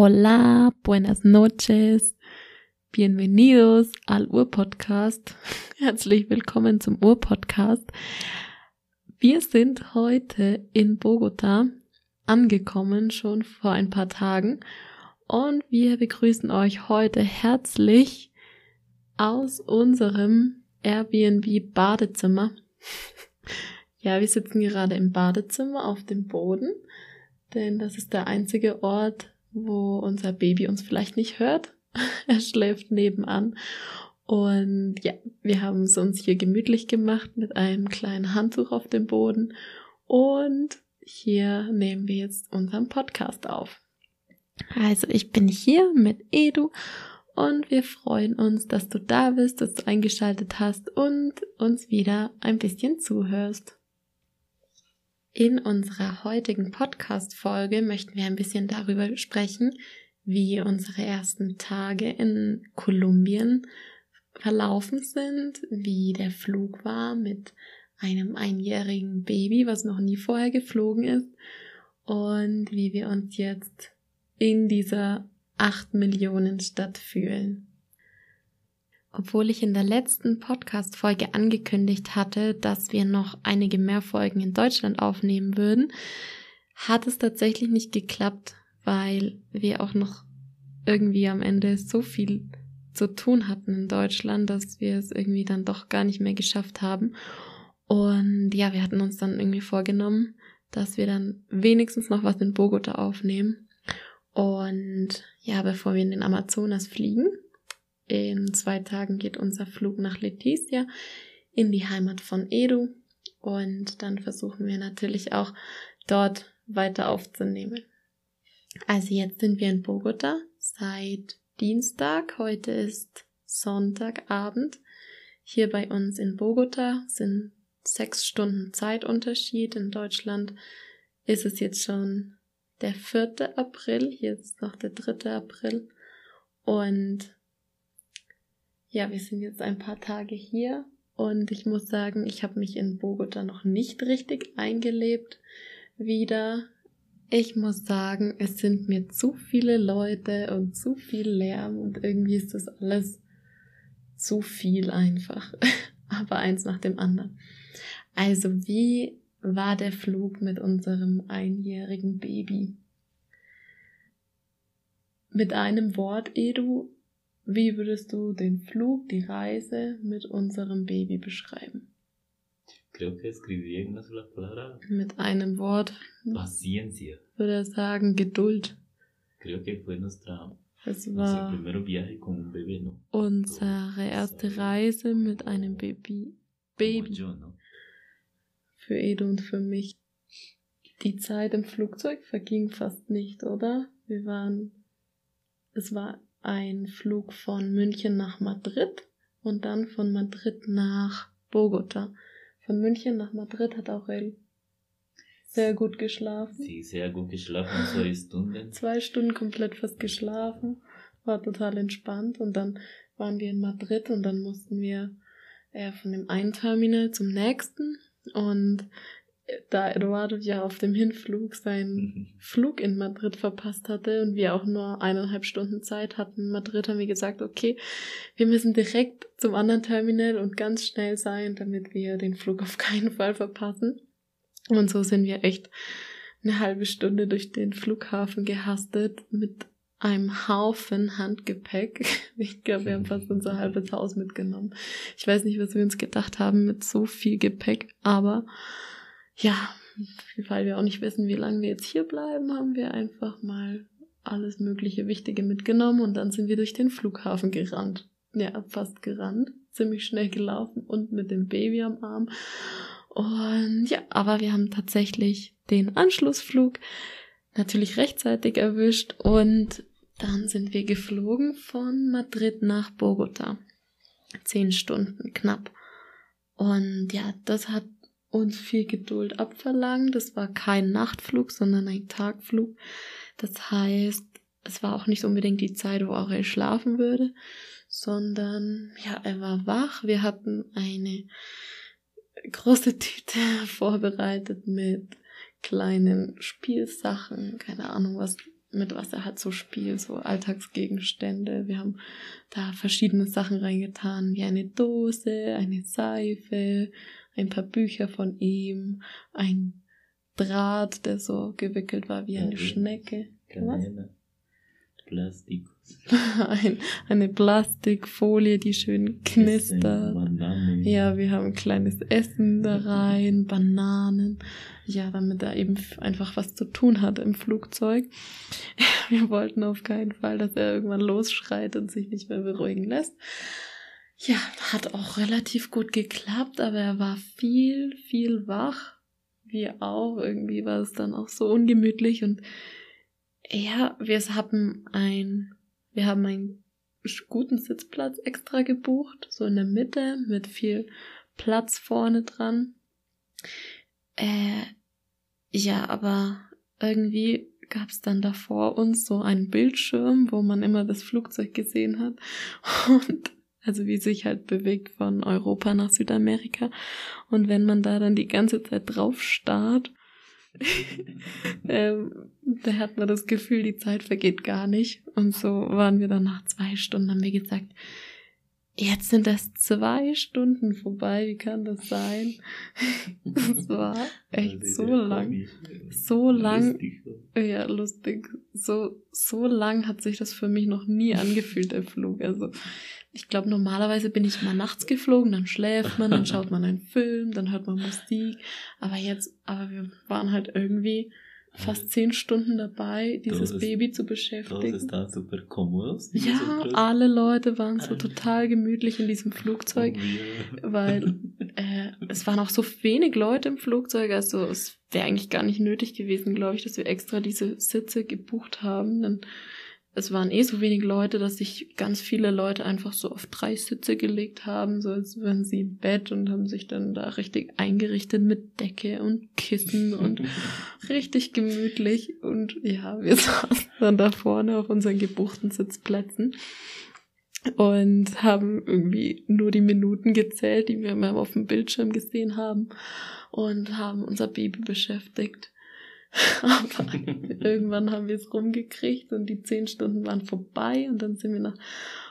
Hola, buenas noches, bienvenidos al Urpodcast. Herzlich willkommen zum Urpodcast. Wir sind heute in Bogota angekommen, schon vor ein paar Tagen. Und wir begrüßen euch heute herzlich aus unserem Airbnb Badezimmer. ja, wir sitzen gerade im Badezimmer auf dem Boden, denn das ist der einzige Ort, wo unser Baby uns vielleicht nicht hört. er schläft nebenan. Und ja, wir haben es uns hier gemütlich gemacht mit einem kleinen Handtuch auf dem Boden. Und hier nehmen wir jetzt unseren Podcast auf. Also ich bin hier mit Edu und wir freuen uns, dass du da bist, dass du eingeschaltet hast und uns wieder ein bisschen zuhörst. In unserer heutigen Podcast-Folge möchten wir ein bisschen darüber sprechen, wie unsere ersten Tage in Kolumbien verlaufen sind, wie der Flug war mit einem einjährigen Baby, was noch nie vorher geflogen ist und wie wir uns jetzt in dieser 8 Millionen Stadt fühlen. Obwohl ich in der letzten Podcast-Folge angekündigt hatte, dass wir noch einige mehr Folgen in Deutschland aufnehmen würden, hat es tatsächlich nicht geklappt, weil wir auch noch irgendwie am Ende so viel zu tun hatten in Deutschland, dass wir es irgendwie dann doch gar nicht mehr geschafft haben. Und ja, wir hatten uns dann irgendwie vorgenommen, dass wir dann wenigstens noch was in Bogota aufnehmen. Und ja, bevor wir in den Amazonas fliegen, in zwei Tagen geht unser Flug nach Letizia in die Heimat von Edu und dann versuchen wir natürlich auch dort weiter aufzunehmen. Also jetzt sind wir in Bogota seit Dienstag. Heute ist Sonntagabend. Hier bei uns in Bogota sind sechs Stunden Zeitunterschied. In Deutschland ist es jetzt schon der 4. April. Hier ist noch der 3. April. Und ja, wir sind jetzt ein paar Tage hier und ich muss sagen, ich habe mich in Bogota noch nicht richtig eingelebt wieder. Ich muss sagen, es sind mir zu viele Leute und zu viel Lärm und irgendwie ist das alles zu viel einfach. Aber eins nach dem anderen. Also, wie war der Flug mit unserem einjährigen Baby? Mit einem Wort, Edu, wie würdest du den Flug, die Reise mit unserem Baby beschreiben? Creo que escribiría en una sola palabra. Mit einem Wort. Paciencia. Würde er sagen Geduld. Creo que fue nuestra es war unsere erste Reise mit einem Baby. Baby. Für Edu und für mich. Die Zeit im Flugzeug verging fast nicht, oder? Wir waren, es war ein Flug von München nach Madrid und dann von Madrid nach Bogota. Von München nach Madrid hat Aurel sehr gut geschlafen. Sie sehr gut geschlafen, zwei Stunden. Zwei Stunden komplett fast geschlafen, war total entspannt und dann waren wir in Madrid und dann mussten wir äh, von dem einen Terminal zum nächsten und da Eduardo ja auf dem Hinflug seinen mhm. Flug in Madrid verpasst hatte und wir auch nur eineinhalb Stunden Zeit hatten in Madrid, haben wir gesagt, okay, wir müssen direkt zum anderen Terminal und ganz schnell sein, damit wir den Flug auf keinen Fall verpassen. Und so sind wir echt eine halbe Stunde durch den Flughafen gehastet mit einem Haufen Handgepäck. Ich glaube, wir haben fast unser halbes Haus mitgenommen. Ich weiß nicht, was wir uns gedacht haben mit so viel Gepäck, aber ja, weil wir auch nicht wissen, wie lange wir jetzt hier bleiben, haben wir einfach mal alles mögliche Wichtige mitgenommen und dann sind wir durch den Flughafen gerannt. Ja, fast gerannt, ziemlich schnell gelaufen und mit dem Baby am Arm. Und ja, aber wir haben tatsächlich den Anschlussflug natürlich rechtzeitig erwischt und dann sind wir geflogen von Madrid nach Bogota. Zehn Stunden knapp. Und ja, das hat uns viel Geduld abverlangt. Es war kein Nachtflug, sondern ein Tagflug. Das heißt, es war auch nicht unbedingt die Zeit, wo Aurel schlafen würde, sondern ja, er war wach. Wir hatten eine große Tüte vorbereitet mit kleinen Spielsachen, keine Ahnung, was mit was er halt so spielt, so Alltagsgegenstände. Wir haben da verschiedene Sachen reingetan, wie eine Dose, eine Seife, ein paar Bücher von ihm, ein Draht, der so gewickelt war wie eine Ja, Schnecke. Kanäle. Plastik. Ein, eine Plastikfolie, die schön knistert. Bananen. Ja, wir haben ein kleines Essen da rein, Bananen. Ja, damit er eben einfach was zu tun hat im Flugzeug. Wir wollten auf keinen Fall, dass er irgendwann losschreit und sich nicht mehr beruhigen lässt. Ja, hat auch relativ gut geklappt, aber er war viel, viel wach. Wir auch. Irgendwie war es dann auch so ungemütlich und ja, wir haben ein, wir haben einen guten Sitzplatz extra gebucht, so in der Mitte mit viel Platz vorne dran. Äh, ja, aber irgendwie gab es dann da vor uns so einen Bildschirm, wo man immer das Flugzeug gesehen hat und also wie sich halt bewegt von Europa nach Südamerika und wenn man da dann die ganze Zeit drauf starrt, ähm, da hat man das Gefühl, die Zeit vergeht gar nicht. Und so waren wir dann nach zwei Stunden, haben wir gesagt, jetzt sind das zwei Stunden vorbei, wie kann das sein? Das war echt so lang. So lang. Ja, lustig. So, so lang hat sich das für mich noch nie angefühlt, der Flug. Also, ich glaube, normalerweise bin ich mal nachts geflogen, dann schläft man, dann schaut man einen Film, dann hört man Musik. Aber jetzt, aber wir waren halt irgendwie fast zehn Stunden dabei, dieses Todos- Baby zu beschäftigen. están super cómodos. Ja, alle Leute waren so total gemütlich in diesem Flugzeug, Wir- weil äh, es waren auch so wenig Leute im Flugzeug, also es wäre eigentlich gar nicht nötig gewesen, glaube ich, dass wir extra diese Sitze gebucht haben. Denn es waren eh so wenig Leute, dass sich ganz viele Leute einfach so auf drei Sitze gelegt haben, so als wären sie im Bett und haben sich dann da richtig eingerichtet mit Decke und Kissen und richtig gemütlich. Und ja, wir saßen dann da vorne auf unseren gebuchten Sitzplätzen und haben irgendwie nur die Minuten gezählt, die wir mal auf dem Bildschirm gesehen haben und haben unser Baby beschäftigt. Aber irgendwann haben wir es rumgekriegt und die zehn Stunden waren vorbei und dann sind wir nach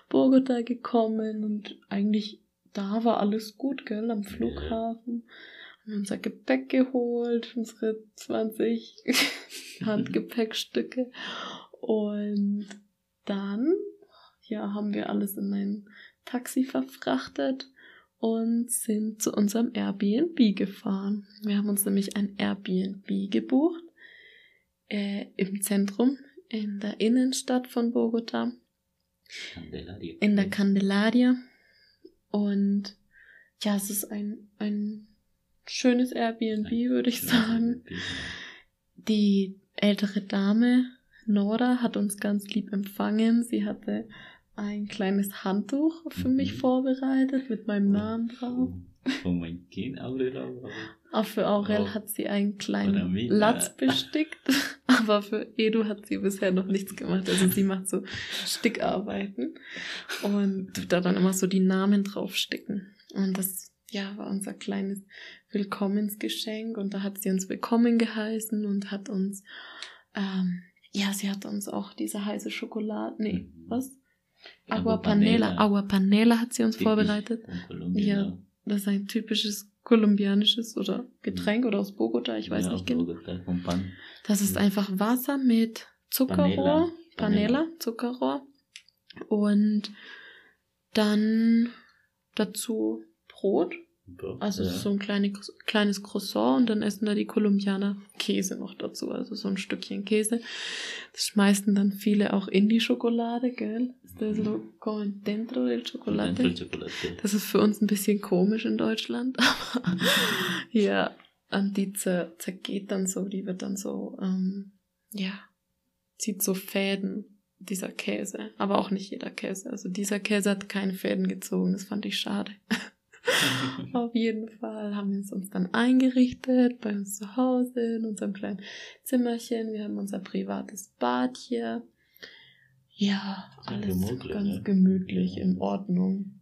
Bogota gekommen und eigentlich da war alles gut, gell, am Flughafen. Haben unser Gepäck geholt, unsere 20 Handgepäckstücke und dann, ja, haben wir alles in ein Taxi verfrachtet und sind zu unserem Airbnb gefahren. Wir haben uns nämlich ein Airbnb gebucht äh, im Zentrum, in der Innenstadt von Bogota, Candelaria. in der Candelaria. Und ja, es ist ein, ein schönes Airbnb, würde ich sagen. Die ältere Dame, Nora, hat uns ganz lieb empfangen. Sie hatte ein kleines Handtuch für mich Mhm. vorbereitet mit meinem Namen drauf. Von mein Kind, Aurela. Auch für Aurel Oh. hat sie einen kleinen mich, Latz bestickt, aber für Edu hat sie bisher noch nichts gemacht. Also sie macht so Stickarbeiten und tut da dann immer so die Namen draufsticken. Und das, ja, war unser kleines Willkommensgeschenk und da hat sie uns willkommen geheißen und hat uns, ähm, ja, sie hat uns auch diese heiße Schokolade, nee, Mhm. was? Agua Panela, Agua Panela hat sie uns vorbereitet. Ja. Das ist ein typisches kolumbianisches oder Getränk oder aus Bogota, ich weiß nicht genau. Pan. Das ist Ja. einfach Wasser mit Zuckerrohr, Panela. Panela, Zuckerrohr und dann dazu Brot. Also es ist so ein kleine, kleines Croissant und dann essen da die Kolumbianer Käse noch dazu, also so ein Stückchen Käse. Das schmeißen dann viele auch in die Schokolade, gell? Das lo comen dentro del chocolate. Das ist für uns ein bisschen komisch in Deutschland, aber ja, und die zer zergeht dann so, die wird dann so, ähm, ja, zieht so Fäden, dieser Käse. Aber auch nicht jeder Käse. Also dieser Käse hat keine Fäden gezogen, das fand ich schade. Auf jeden Fall haben wir es uns dann eingerichtet bei uns zu Hause in unserem kleinen Zimmerchen. Wir haben unser privates Bad hier. Ja, alles gemütlich, ganz ne? gemütlich, Ja. in Ordnung.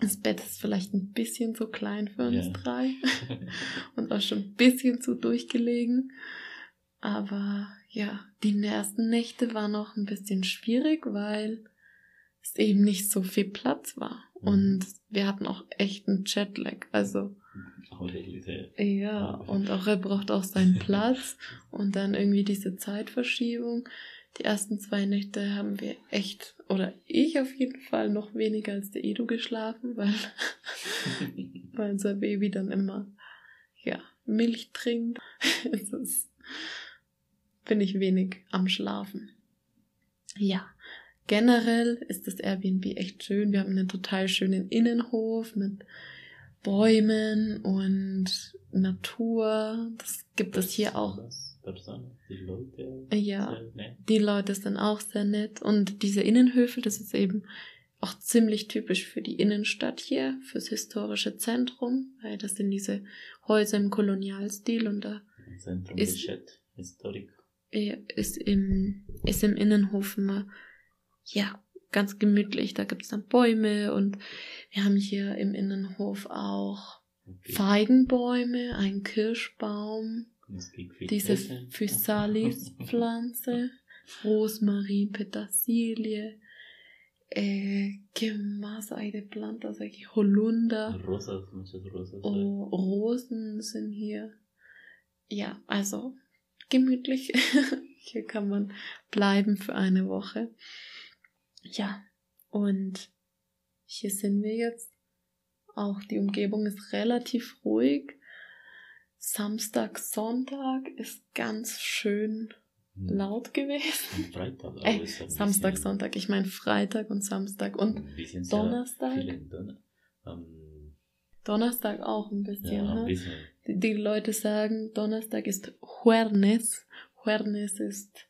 Das Bett ist vielleicht ein bisschen zu klein für uns Ja. drei und auch schon ein bisschen zu durchgelegen. Aber ja, die ersten Nächte waren noch ein bisschen schwierig, weil es eben nicht so viel Platz war. Mhm. Und wir hatten auch echt einen Jetlag. Also, ja, und auch er braucht auch seinen Platz. Und dann irgendwie diese Zeitverschiebung. Die ersten zwei Nächte haben wir echt, oder ich auf jeden Fall, noch weniger als der Edu geschlafen, weil, weil unser Baby dann immer, ja, Milch trinkt. Es ist, bin ich wenig am Schlafen. Ja, generell ist das Airbnb echt schön. Wir haben einen total schönen Innenhof mit Bäumen und Natur. Das gibt es hier auch. Die Leute. Ja. sehr nett. Die Leute sind auch sehr nett. Und diese Innenhöfe, das ist eben auch ziemlich typisch für die Innenstadt hier, fürs historische Zentrum, weil das sind diese Häuser im Kolonialstil und da Zentrum Ist- Historik. äh, ist im, ist im Innenhof immer, ja, ganz gemütlich. Da gibt's dann Bäume und wir haben hier im Innenhof auch Okay. Feigenbäume, einen Kirschbaum, diese. Physalis-Pflanze, Rosmarin, Petersilie, eh, ¿qué más hay de plantas aquí? Holunder, Rosas, muchas rosas. oh, Rosen sind hier. Ja, also gemütlich. hier kann man bleiben für eine Woche. Ja, und hier sind wir jetzt. Auch die Umgebung ist relativ ruhig. Samstag, Sonntag ist ganz schön Hm. laut gewesen. Freitag. Ist ein Samstag, Sonntag. Ich meine Freitag und Samstag und Donnerstag. Donner- am- Donnerstag auch ein bisschen. ja, ein ne? bisschen. Die, die Leute sagen, Donnerstag ist Juernes. Juernes ist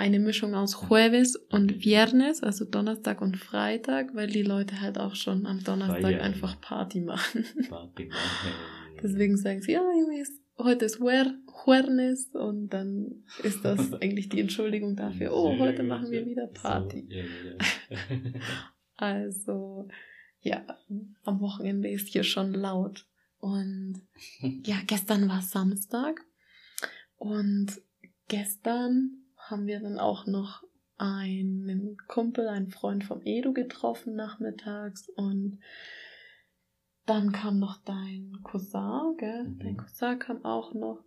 eine Mischung aus Jueves und Viernes, also Donnerstag und Freitag, weil die Leute halt auch schon am Donnerstag Feiern. einfach Party machen. Party machen. Deswegen sagen sie, ja, ist, heute ist Juer, Juernes und dann ist das eigentlich die Entschuldigung dafür, oh, heute machen wir wieder Party. Also, ja, am Wochenende ist hier schon laut. Und ja, gestern war Samstag. Und gestern haben wir dann auch noch einen Kumpel, einen Freund vom Edu getroffen nachmittags. Und dann kam noch dein Cousin, gell? Mhm. Dein Cousin kam auch noch.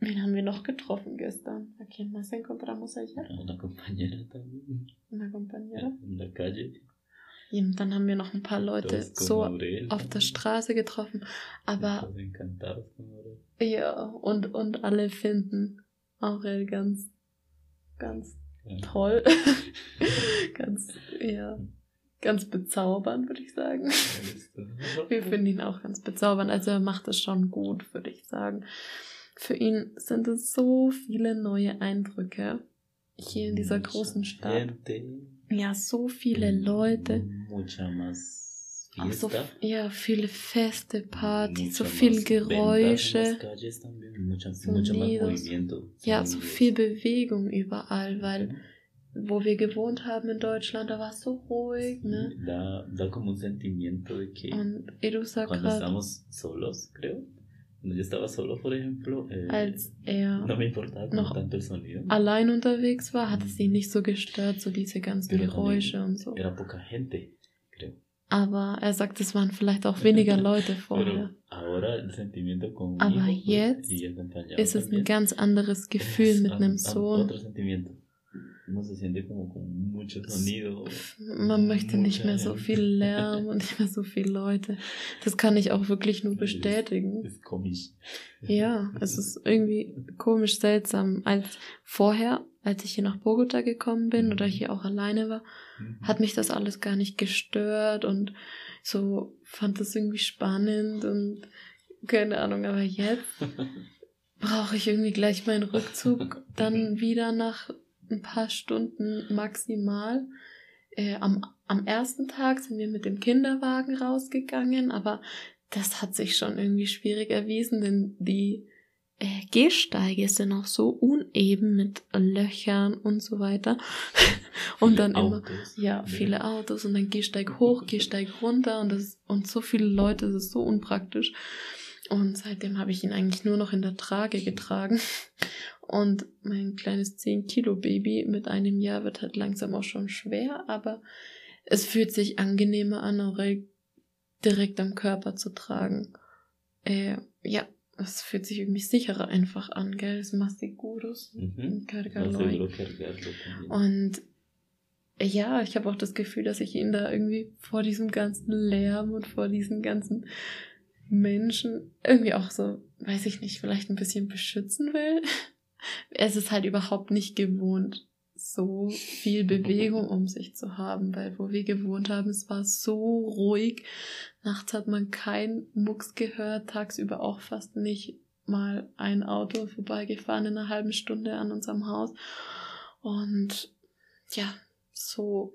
Wen haben wir noch getroffen gestern? ¿A quién más encontramos ayer? Una compañera también. Una compañera. En la calle. Und dann haben wir noch ein paar Leute so Aurel. auf der Straße getroffen. Aber ja, und, und alle finden Aurel ganz, ganz Ja. toll. ganz, ja, ganz bezaubernd, würde ich sagen. Wir finden ihn auch ganz bezaubernd. Also er macht es schon gut, würde ich sagen. Für ihn sind es so viele neue Eindrücke hier in dieser großen Stadt. Ja, so viele Leute. Mucha más so, ja, viele Feste, Partys, so viel Geräusche. movimiento. Ja, so viel Bewegung überall, weil wo wir gewohnt haben in Deutschland, da war es so ruhig, ne? Da, da como un sentimiento de que Und Edu sagt cuando estamos solos, creo. Cuando yo estaba solo, por ejemplo, eh, als er no me importaba noch tanto el sonido. allein unterwegs war, hat es ihn nicht so gestört, so diese ganzen Pero Geräusche und so. Era poca gente, creo. Aber er sagt, es waren vielleicht auch weniger Leute vorher. Pero ahora el sentimiento con un Aber jetzt acompañado Es ist ein ganz anderes Gefühl mit einem Sohn. Man möchte nicht mehr so viel Lärm und nicht mehr so viele Leute. Das kann ich auch wirklich nur bestätigen. Es komisch. Ja, es ist irgendwie komisch seltsam. Als vorher, als ich hier nach Bogota gekommen bin oder hier auch alleine war, Mhm. hat mich das alles gar nicht gestört und so fand das irgendwie spannend und keine Ahnung, aber jetzt brauche ich irgendwie gleich meinen Rückzug dann wieder nach ein paar Stunden maximal. Äh, am, am ersten Tag sind wir mit dem Kinderwagen rausgegangen, aber das hat sich schon irgendwie schwierig erwiesen, denn die Gehsteige sind auch so uneben mit Löchern und so weiter. und Viele dann immer, Autos. ja, viele Autos und dann Gehsteig hoch, Gehsteig runter und das und so viele Leute, das ist so unpraktisch. Und seitdem habe ich ihn eigentlich nur noch in der Trage getragen. Und mein kleines 10 Kilo Baby mit einem Jahr wird halt langsam auch schon schwer, aber es fühlt sich angenehmer an, Aurel direkt am Körper zu tragen. Äh, ja, es fühlt sich irgendwie sicherer einfach an, gell? Es macht sich gut aus. Mhm. Und ja, ich habe auch das Gefühl, dass ich ihn da irgendwie vor diesem ganzen Lärm und vor diesen ganzen Menschen irgendwie auch so, weiß ich nicht, vielleicht ein bisschen beschützen will. Es ist halt überhaupt nicht gewohnt, so viel Bewegung um sich zu haben, weil wo wir gewohnt haben, es war so ruhig. Nachts hat man keinen Mucks gehört, tagsüber auch fast nicht mal ein Auto vorbeigefahren in einer halben Stunde an unserem Haus. Und ja, so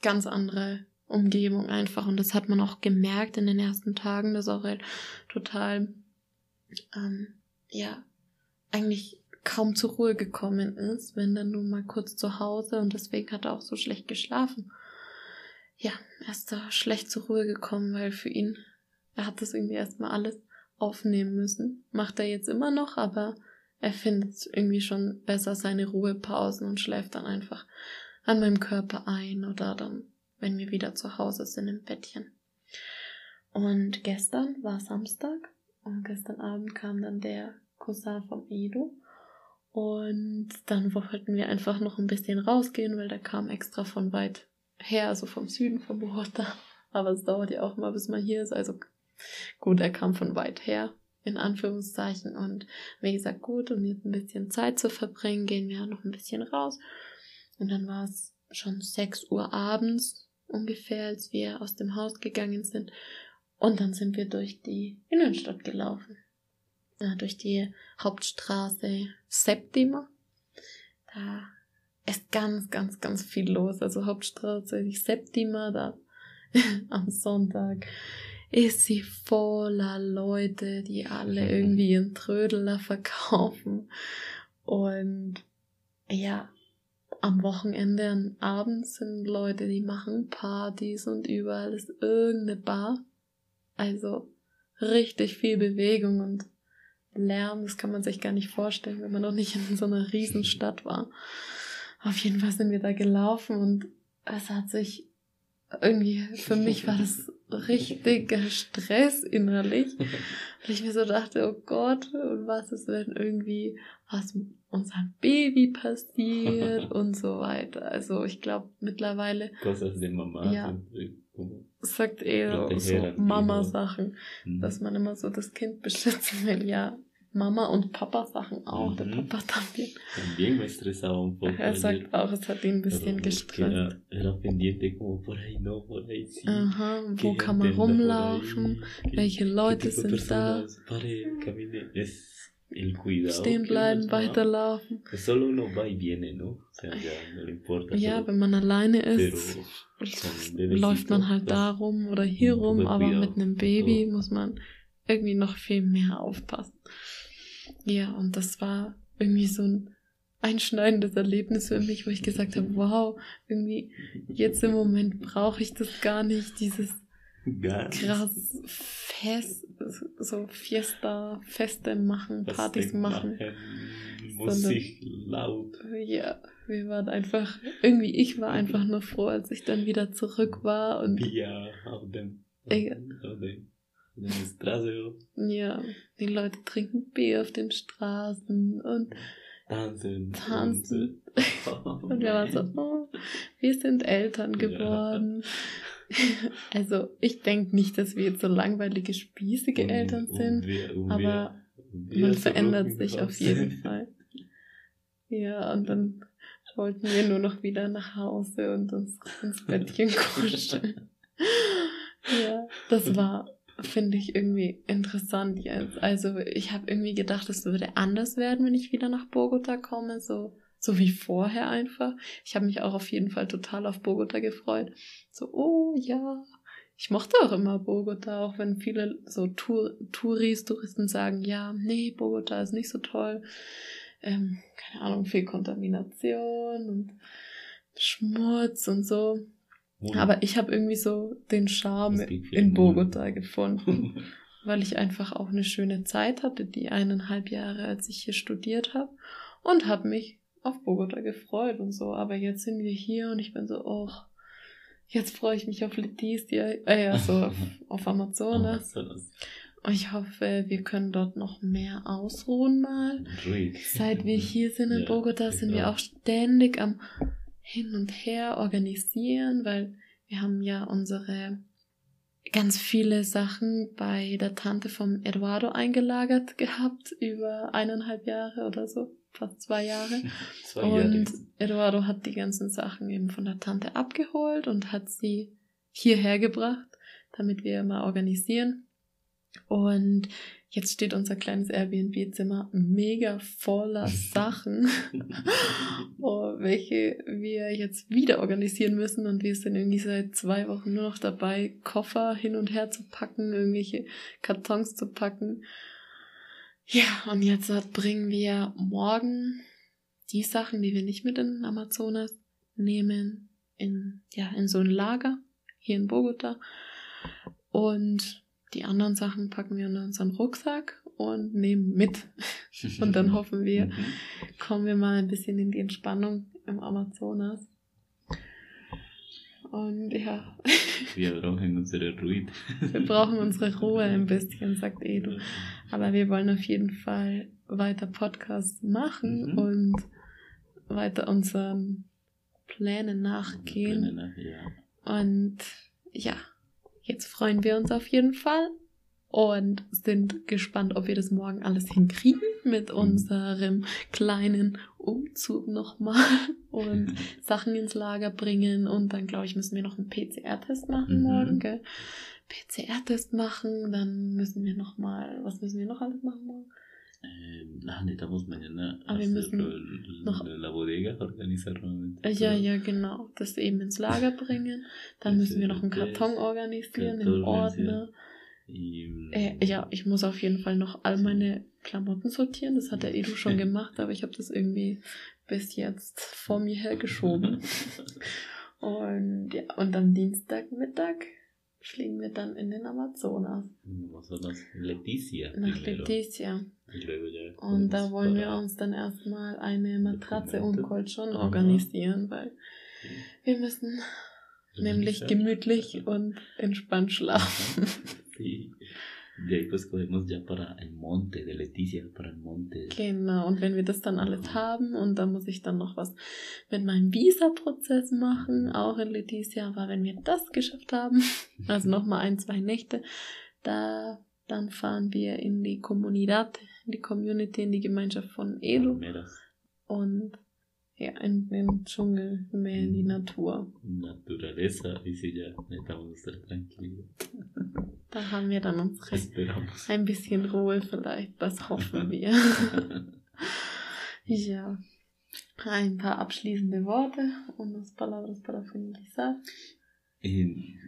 ganz andere Umgebung einfach. Und das hat man auch gemerkt in den ersten Tagen, dass auch halt total, ähm, ja, eigentlich kaum zur Ruhe gekommen ist, wenn dann nur mal kurz zu Hause und deswegen hat er auch so schlecht geschlafen. Ja, er ist da schlecht zur Ruhe gekommen, weil für ihn, er hat das irgendwie erstmal alles aufnehmen müssen. Macht er jetzt immer noch, aber er findet irgendwie schon besser seine Ruhepausen und schläft dann einfach an meinem Körper ein oder dann, wenn wir wieder zu Hause sind im Bettchen. Und gestern war Samstag und gestern Abend kam dann der Cousin vom Edo und dann wollten wir einfach noch ein bisschen rausgehen, weil der kam extra von weit her, also vom Süden von Bogota. Aber es dauert ja auch mal, bis man hier ist. Also gut, er kam von weit her, in Anführungszeichen. Und wie gesagt, gut, um jetzt ein bisschen Zeit zu verbringen, gehen wir noch ein bisschen raus. Und dann war es schon 6 Uhr abends ungefähr, als wir aus dem Haus gegangen sind. Und dann sind wir durch die Innenstadt gelaufen. Ja, durch die Hauptstraße Septima. Da ist ganz, ganz, ganz viel los. Also Hauptstraße Septima, da am Sonntag ist sie voller Leute, die alle irgendwie ihren Trödler verkaufen. Und ja, am Wochenende, an abends sind Leute, die machen Partys und überall ist irgendeine Bar. Also richtig viel Bewegung und Lärm, das kann man sich gar nicht vorstellen, wenn man noch nicht in so einer Riesenstadt war. Auf jeden Fall sind wir da gelaufen und es hat sich irgendwie, für mich war das richtiger Stress innerlich. Weil ich mir so dachte, oh Gott, und was ist, wenn irgendwie was mit unserem Baby passiert und so weiter. Also ich glaube mittlerweile. Cosas de mamá. Ja, sagt eher so Mama-Sachen, mhm. dass man immer so das Kind beschützen will. Ja, Mama und Papa Sachen auch. Mhm. Der Papa también. También me estresaba un poco. Er sagt auch, es hat ihn ein bisschen gestresst. Era, era pendiente como por ahí no, por ahí sí. Aha, wo kann man rumlaufen? Welche Leute sind da? Pare, camine. Es el cuidado. Stehen bleiben, weiterlaufen. Solo uno va y viene, ¿no? O sea, ya no le importa. Ja, wenn man alleine ist, läuft man halt da rum oder hier rum, aber mit einem Baby muss man irgendwie noch viel mehr aufpassen. Ja, und das war irgendwie so ein einschneidendes Erlebnis für mich, wo ich gesagt habe, wow, irgendwie jetzt im Moment brauche ich das gar nicht, dieses Ganz. krass Fest, so Fiesta, Feste machen, das Partys machen. machen. Musik laut. Ja, wir waren einfach, irgendwie, ich war einfach nur froh, als ich dann wieder zurück war und. Ja, auf dem. Auf dem in der Straße. Ja, die Leute trinken Bier auf den Straßen und tanzen. tanzen. und wir waren so, oh, wir sind Eltern geworden. Ja. Also ich denke nicht, dass wir jetzt so langweilige, spießige und, Eltern sind, wir, aber wir man verändert sich auf jeden Fall. Ja, und dann wollten wir nur noch wieder nach Hause und uns ins Bettchen kuscheln. ja, das war finde ich irgendwie interessant jetzt. Also ich habe irgendwie gedacht, es würde anders werden, wenn ich wieder nach Bogota komme, so so wie vorher einfach. Ich habe mich auch auf jeden Fall total auf Bogota gefreut. So, oh ja, ich mochte auch immer Bogota, auch wenn viele so Tour Touris, Touristen sagen, ja, nee, Bogota ist nicht so toll. Ähm, keine Ahnung, viel Kontamination und Schmutz und so. Aber ich habe irgendwie so den Charme in Bogota gefunden. weil ich einfach auch eine schöne Zeit hatte, die eineinhalb Jahre, als ich hier studiert habe und habe mich auf Bogota gefreut und so. Aber jetzt sind wir hier und ich bin so, oh, jetzt freue ich mich auf Letizia, äh, also auf, auf Amazonas. Amazonas. Und ich hoffe, wir können dort noch mehr ausruhen mal. Seit wir hier sind in ja, Bogota, sind wir auch ständig am Hin und Her organisieren, weil wir haben ja unsere ganz viele Sachen bei der Tante vom Eduardo eingelagert gehabt, über eineinhalb Jahre oder so, fast zwei Jahre. zwei Jahre. Und Eduardo hat die ganzen Sachen eben von der Tante abgeholt und hat sie hierher gebracht, damit wir mal organisieren. Und Jetzt steht unser kleines Airbnb-Zimmer mega voller Sachen, oh, welche wir jetzt wieder organisieren müssen. Und wir sind irgendwie seit zwei Wochen nur noch dabei, Koffer hin und her zu packen, irgendwelche Kartons zu packen. Ja, und jetzt bringen wir morgen die Sachen, die wir nicht mit in den Amazonas nehmen, in, ja, in so ein Lager hier in Bogota. Und die anderen Sachen packen wir in unseren Rucksack und nehmen mit. und dann hoffen wir, mhm. kommen wir mal ein bisschen in die Entspannung im Amazonas. Und ja. Wir brauchen unsere Ruhe. Wir brauchen unsere Ruhe ein bisschen, sagt Edu. Aber wir wollen auf jeden Fall weiter Podcasts machen mhm. und weiter unseren Plänen nachgehen. Pläne nach, ja. Und ja, Jetzt freuen wir uns auf jeden Fall und sind gespannt, ob wir das morgen alles hinkriegen mit mhm. unserem kleinen Umzug nochmal und Sachen ins Lager bringen. Und dann, glaube ich, müssen wir noch einen PCR-Test machen mhm. morgen, gell? PCR-Test machen, dann müssen wir nochmal, was müssen wir noch alles machen morgen? Eh, necesitamos mañana Aber wir müssen noch la bodega organizar nuevamente. Ja, ja, genau. Das eben ins Lager bringen. Dann müssen wir noch einen Karton organisieren, den Ordner. Äh, ja, ich muss auf jeden Fall noch all meine Klamotten sortieren. Das hat der Edu schon gemacht, aber ich habe das irgendwie bis jetzt vor mir hergeschoben. und ja, und dann Dienstagmittag fliegen wir dann in den Amazonas. Amazonas, Leticia. Nach Leticia. Und da wollen wir uns dann erstmal eine Matratze und Kolchon organisieren, weil wir müssen nämlich gemütlich und entspannt schlafen. De ahí pues cogemos ya para el monte de Leticia, para el monte. Genau, und wenn wir das dann alles haben und dann muss ich dann noch was mit meinem Visa-Prozess machen, auch in Leticia, aber wenn wir das geschafft haben, also nochmal ein, zwei Nächte, da dann fahren wir in die Comunidad, in die Community, in die Gemeinschaft von Edu. Und ja, in den Dschungel, mehr in die Natur. Naturaleza, dice ya, estar tranquilos. Da haben wir dann unsere ein bisschen Ruhe vielleicht, das hoffen wir. ja. Ein paar abschließende Worte, unas palabras para finalizar.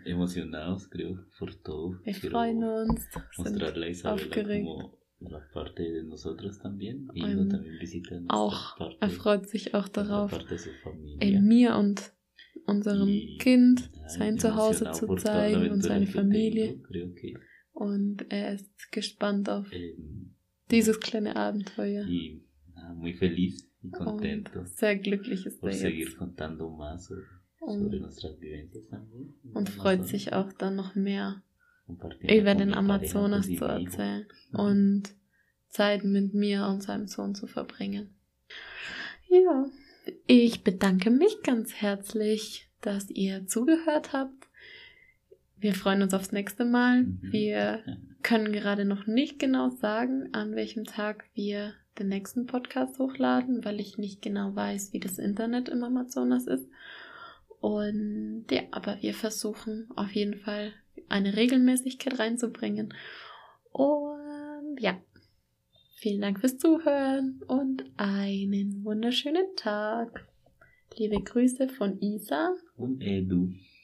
Emocionados, creo, por todo. Wir freuen uns, mostrarle a Isabela como la parte de nosotros también. Y um, también visita auch, parte, er freut sich auch darauf, in mir und unserem Kind sein Zuhause zu zeigen und seine Familie. Und er ist gespannt auf eh, dieses kleine Abenteuer. Und sehr glücklich ist er jetzt. también. Und freut sich auch dann noch mehr über den Amazonas zu erzählen und Zeit mit mir und seinem Sohn zu verbringen. Ja, ich bedanke mich ganz herzlich, dass ihr zugehört habt. Wir freuen uns aufs nächste Mal. Mhm. Wir können gerade noch nicht genau sagen, an welchem Tag wir den nächsten Podcast hochladen, weil ich nicht genau weiß, wie das Internet im Amazonas ist. Und ja, aber wir versuchen auf jeden Fall eine Regelmäßigkeit reinzubringen. Und ja, vielen Dank fürs Zuhören und einen wunderschönen Tag. Liebe Grüße von Isa und Edu.